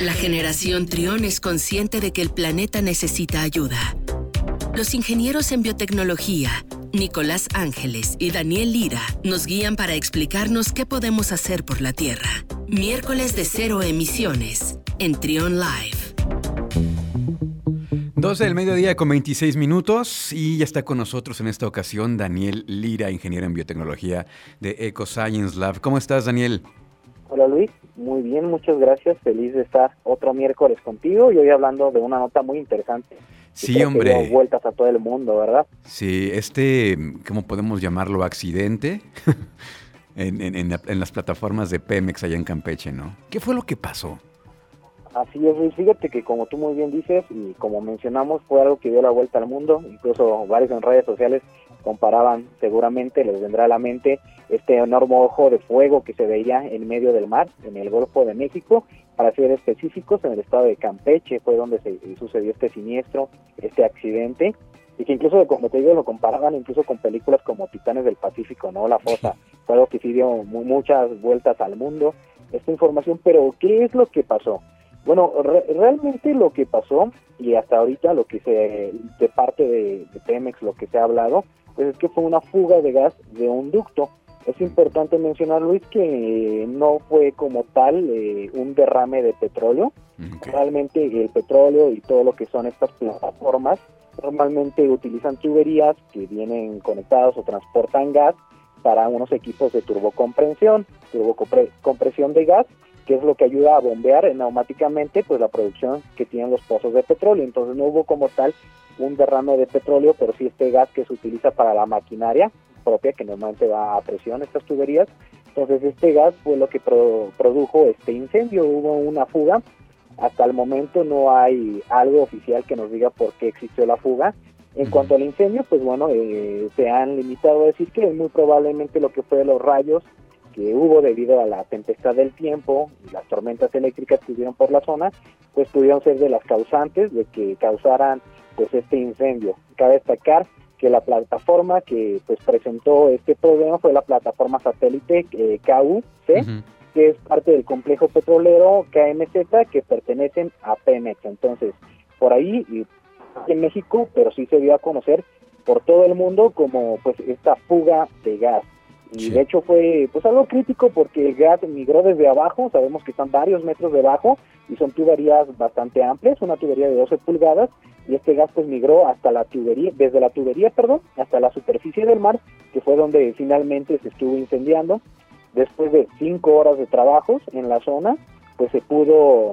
La generación Trión es consciente de que el planeta necesita ayuda. Los ingenieros en biotecnología, Nicolás Ángeles y Daniel Lira, nos guían para explicarnos qué podemos hacer por la Tierra. Miércoles de cero emisiones en Trión Live. 12 del mediodía con 26 minutos y ya está con nosotros en esta ocasión Daniel Lira, ingeniero en biotecnología de EcoScience Lab. ¿Cómo estás, Daniel? Hola Luis, muy bien, muchas gracias. Feliz de estar otro miércoles contigo y hoy hablando de una nota muy interesante. Sí, hombre. vueltas a todo el mundo, ¿verdad? Sí, este, ¿cómo podemos llamarlo? Accidente en, en las plataformas de Pemex allá en Campeche, ¿no? ¿Qué fue lo que pasó? Así es, Fíjate que como tú muy bien dices y como mencionamos fue algo que dio la vuelta al mundo. Incluso varios en redes sociales comparaban, seguramente les vendrá a la mente este enorme ojo de fuego que se veía en medio del mar, en el Golfo de México. Para ser específicos, en el estado de Campeche fue donde se sucedió este siniestro, este accidente y que incluso, como te digo, lo comparaban incluso con películas como Titanes del Pacífico, ¿no? La fosa, fue algo que sí dio muchas vueltas al mundo, esta información, pero ¿qué es lo que pasó? Bueno, realmente lo que pasó y hasta ahorita lo que se de parte de, Pemex lo que se ha hablado pues es que fue una fuga de gas de un ducto. Es importante mencionar Luis que no fue como tal eh, un derrame de petróleo. Realmente el petróleo y todo lo que son estas plataformas normalmente utilizan tuberías que vienen conectadas o transportan gas para unos equipos de turbocompresión, turbocompresión de gas que es lo que ayuda a bombear neumáticamente pues la producción que tienen los pozos de petróleo. Entonces no hubo como tal un derrame de petróleo, pero sí este gas que se utiliza para la maquinaria propia, que normalmente va a presión estas tuberías. Entonces este gas fue lo que produjo este incendio, hubo una fuga. Hasta el momento no hay algo oficial que nos diga por qué existió la fuga. En cuanto al incendio, pues bueno, eh, se han limitado a decir que muy probablemente lo que fue los rayos que hubo debido a la tempestad del tiempo y las tormentas eléctricas que hubieron por la zona, pues pudieron ser de las causantes de que causaran pues este incendio. Cabe destacar que la plataforma que pues presentó este problema fue la plataforma satélite eh, KUC, que es parte del complejo petrolero KMZ que pertenecen a Pemex. Entonces, por ahí y en México, pero sí se dio a conocer por todo el mundo como pues esta fuga de gas. Y de hecho fue pues algo crítico porque el gas migró desde abajo, sabemos que están varios metros debajo y son tuberías bastante amplias, una tubería de 12 pulgadas y este gas pues migró hasta la tubería, desde la tubería, perdón, hasta la superficie del mar, que fue donde finalmente se estuvo incendiando. Después de cinco horas de trabajos en la zona, pues se pudo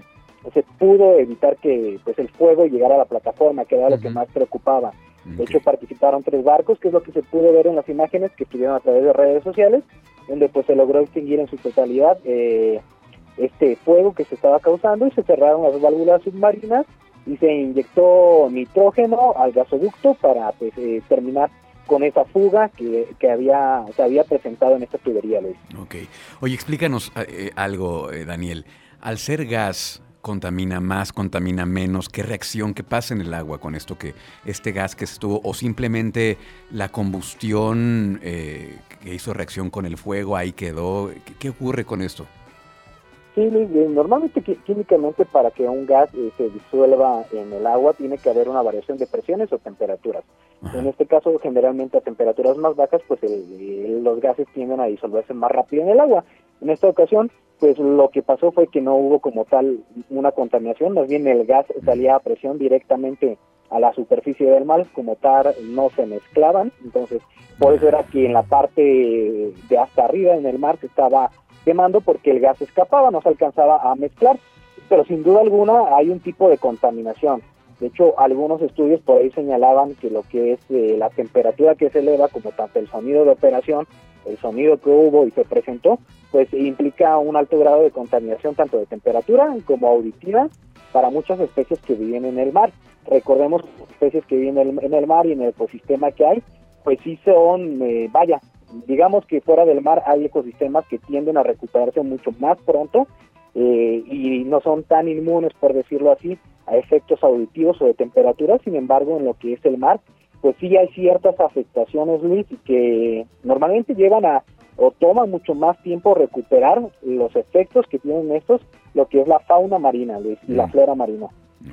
se pudo evitar que pues el fuego llegara a la plataforma, que era lo que más preocupaba. De hecho, participaron tres barcos, que es lo que se pudo ver en las imágenes que estuvieron a través de redes sociales, donde pues se logró extinguir en su totalidad eh, este fuego que se estaba causando y se cerraron las válvulas submarinas y se inyectó nitrógeno al gasoducto para pues, eh, terminar con esa fuga que, que, había, se había presentado en esta tubería, Luis. Ok. Oye, explícanos eh, algo, Daniel. Al ser gas, contamina más, contamina menos, qué reacción, qué pasa en el agua con esto que este gas que estuvo, o simplemente la combustión eh, que hizo reacción con el fuego, ahí quedó, ¿qué, ocurre con esto? Sí, normalmente químicamente para que un gas eh, se disuelva en el agua tiene que haber una variación de presiones o temperaturas. En este caso, generalmente a temperaturas más bajas, pues los gases tienden a disolverse más rápido en el agua. En esta ocasión, pues lo que pasó fue que no hubo como tal una contaminación, más bien el gas salía a presión directamente a la superficie del mar, como tal no se mezclaban, entonces por eso era que en la parte de hasta arriba en el mar se estaba quemando porque el gas escapaba, no se alcanzaba a mezclar, pero sin duda alguna hay un tipo de contaminación. De hecho, algunos estudios por ahí señalaban que lo que es eh, la temperatura que se eleva, como tanto el sonido de operación, el sonido que hubo y se presentó, pues implica un alto grado de contaminación tanto de temperatura como auditiva para muchas especies que viven en el mar. Recordemos especies que viven en el, mar y en el ecosistema que hay, pues sí son, eh, vaya, digamos que fuera del mar hay ecosistemas que tienden a recuperarse mucho más pronto eh, y no son tan inmunes, por decirlo así, a efectos auditivos o de temperatura. Sin embargo, en lo que es el mar, pues sí hay ciertas afectaciones, Luis, que normalmente llevan a o toma mucho más tiempo recuperar los efectos que tienen estos, lo que es la fauna marina, Luis, y la mm. flora marina.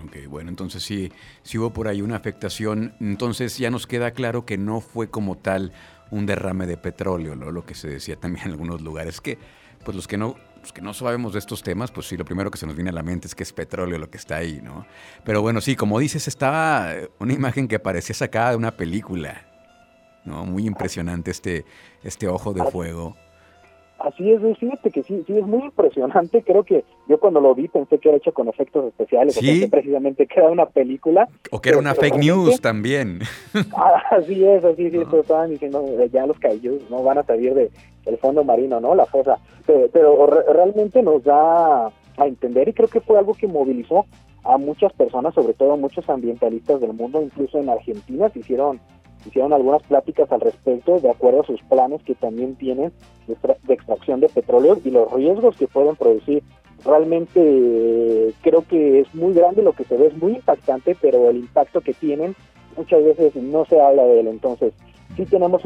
Ok, bueno, entonces sí, sí hubo por ahí una afectación, entonces ya nos queda claro que no fue como tal un derrame de petróleo, lo que se decía también en algunos lugares, que pues los que no los que no sabemos de estos temas, pues sí, lo primero que se nos viene a la mente es que es petróleo lo que está ahí, ¿no? Pero bueno, sí, como dices, estaba una imagen que parecía sacada de una película, ¿no? Muy impresionante este, este ojo de fuego. Así es, fíjate que sí, sí, es muy impresionante. Creo que yo cuando lo vi pensé que era hecho con efectos especiales, ¿Sí? precisamente que era una película. O que era una fake news también. Ah, así es, así es, estaban diciendo, ya los caillos no van a salir de, del fondo marino, ¿no? La fosa. Pero, realmente nos da a entender y creo que fue algo que movilizó a muchas personas, sobre todo muchos ambientalistas del mundo, incluso en Argentina se hicieron hicieron algunas pláticas al respecto de acuerdo a sus planes que también tienen de, extracción de petróleo y los riesgos que pueden producir. Realmente creo que es muy grande lo que se ve, es muy impactante, pero el impacto que tienen muchas veces no se habla de él. Entonces, sí tenemos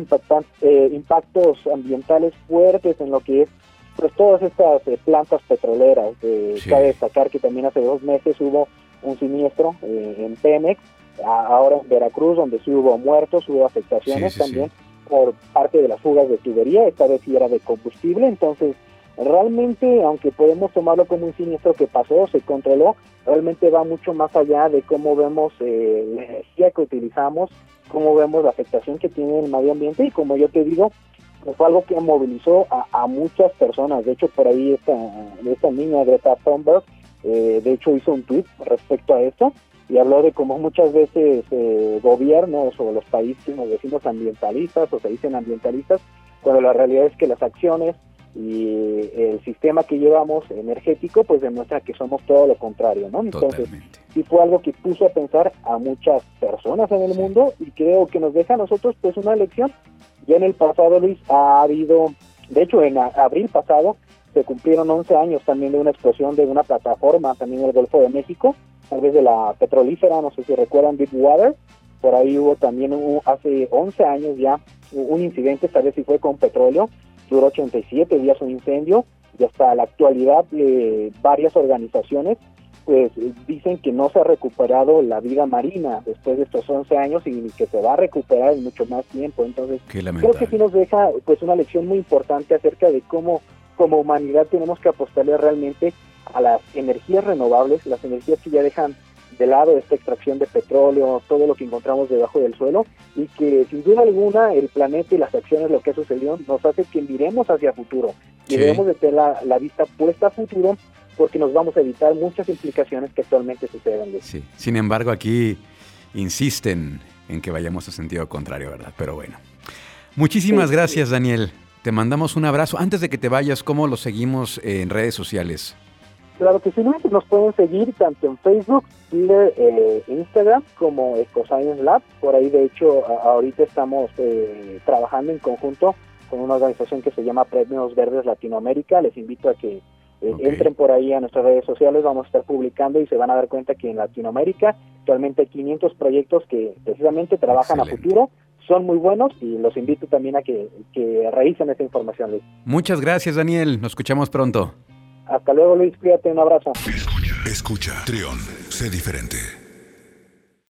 eh, impactos ambientales fuertes en lo que es pues todas estas eh, plantas petroleras. Eh, Cabe destacar que también hace dos meses hubo un siniestro eh, en Pemex ahora en Veracruz, donde sí hubo muertos, hubo afectaciones también por parte de las fugas de tubería, esta vez sí era de combustible, entonces realmente, aunque podemos tomarlo como un siniestro que pasó, se controló, realmente va mucho más allá de cómo vemos eh, la energía que utilizamos, cómo vemos la afectación que tiene el medio ambiente y como yo te digo, pues fue algo que movilizó a, muchas personas. De hecho, por ahí esta, esta niña Greta Thunberg, eh, de hecho hizo un tweet respecto a esto y habló de cómo muchas veces eh, gobiernos o los países nos decimos ambientalistas o se dicen ambientalistas, cuando la realidad es que las acciones y el sistema que llevamos energético pues demuestra que somos todo lo contrario, ¿no? Entonces, sí fue algo que puso a pensar a muchas personas en el mundo y creo que nos deja a nosotros pues una lección. Ya en el pasado, Luis, ha habido, de hecho en abril pasado se cumplieron 11 años también de una explosión de una plataforma también en el Golfo de México tal vez de la petrolífera, no sé si recuerdan Deepwater, por ahí hubo también hace 11 años ya un incidente, tal vez si fue con petróleo, duró 87 días un incendio y hasta la actualidad eh, varias organizaciones pues dicen que no se ha recuperado la vida marina después de estos 11 años y que se va a recuperar en mucho más tiempo. Entonces, creo que sí nos deja pues una lección muy importante acerca de cómo como humanidad tenemos que apostarle realmente a las energías renovables, las energías que ya dejan de lado esta extracción de petróleo, todo lo que encontramos debajo del suelo y que sin duda alguna el planeta y las acciones, lo que ha sucedido, nos hace que miremos hacia futuro y debemos de tener la, vista puesta a futuro porque nos vamos a evitar muchas implicaciones que actualmente suceden. Sí. Sin embargo, aquí insisten en que vayamos a sentido contrario, ¿verdad? Pero bueno. Muchísimas gracias, Daniel. Te mandamos un abrazo. Antes de que te vayas, ¿cómo lo seguimos en redes sociales? Claro que sí, nos pueden seguir tanto en Facebook, Twitter, eh, Instagram como EcoScience Lab. Por ahí, de hecho, ahorita estamos eh, trabajando en conjunto con una organización que se llama Premios Verdes Latinoamérica. Les invito a que eh, entren por ahí a nuestras redes sociales. Vamos a estar publicando y se van a dar cuenta que en Latinoamérica actualmente hay 500 proyectos que precisamente trabajan a futuro son muy buenos y los invito también a que, que revisen esa información, Luis. Muchas gracias, Daniel. Nos escuchamos pronto. Hasta luego, Luis. Cuídate. Un abrazo. Escucha. Escucha. Trión. Sé diferente.